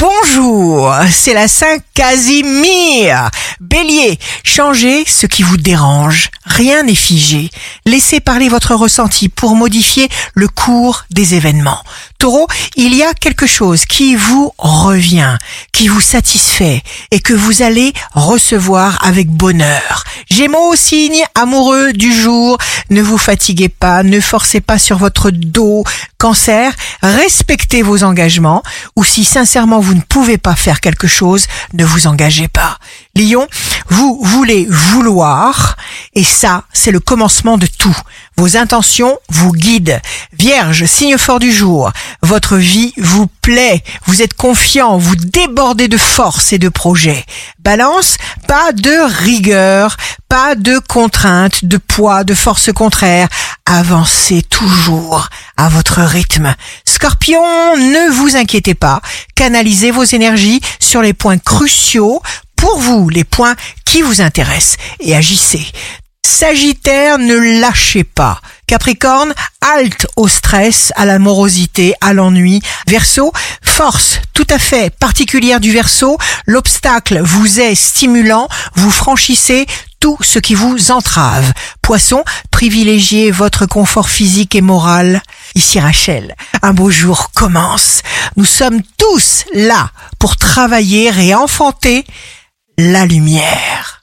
Bonjour, c'est la Saint Casimir. Bélier, changez ce qui vous dérange. Rien n'est figé. Laissez parler votre ressenti pour modifier le cours des événements. Taureau, il y a quelque chose qui vous revient, qui vous satisfait et que vous allez recevoir avec bonheur. Gémeaux, signe amoureux du jour, ne vous fatiguez pas, ne forcez pas sur votre dos. Cancer, respectez vos engagements ou si sincèrement vous ne pouvez pas faire quelque chose, ne vous engagez pas. Lion, vous voulez vouloir et ça, c'est le commencement de tout. Vos intentions vous guident. Vierge, signe fort du jour, votre vie vous plaît, vous êtes confiant, vous débordez de force et de projets. Balance, pas de rigueur, pas de contraintes, de poids, de force contraire. Avancez toujours à votre rythme. Scorpion, ne vous inquiétez pas. Canalisez vos énergies sur les points cruciaux pour vous, les points qui vous intéressent et agissez. Sagittaire, ne lâchez pas. Capricorne, halte au stress, à la morosité, à l'ennui. Verseau, force tout à fait particulière du Verseau. L'obstacle vous est stimulant, vous franchissez tout ce qui vous entrave. Poisson, privilégiez votre confort physique et moral. Ici Rachel, un beau jour commence. Nous sommes tous là pour travailler et enfanter la lumière.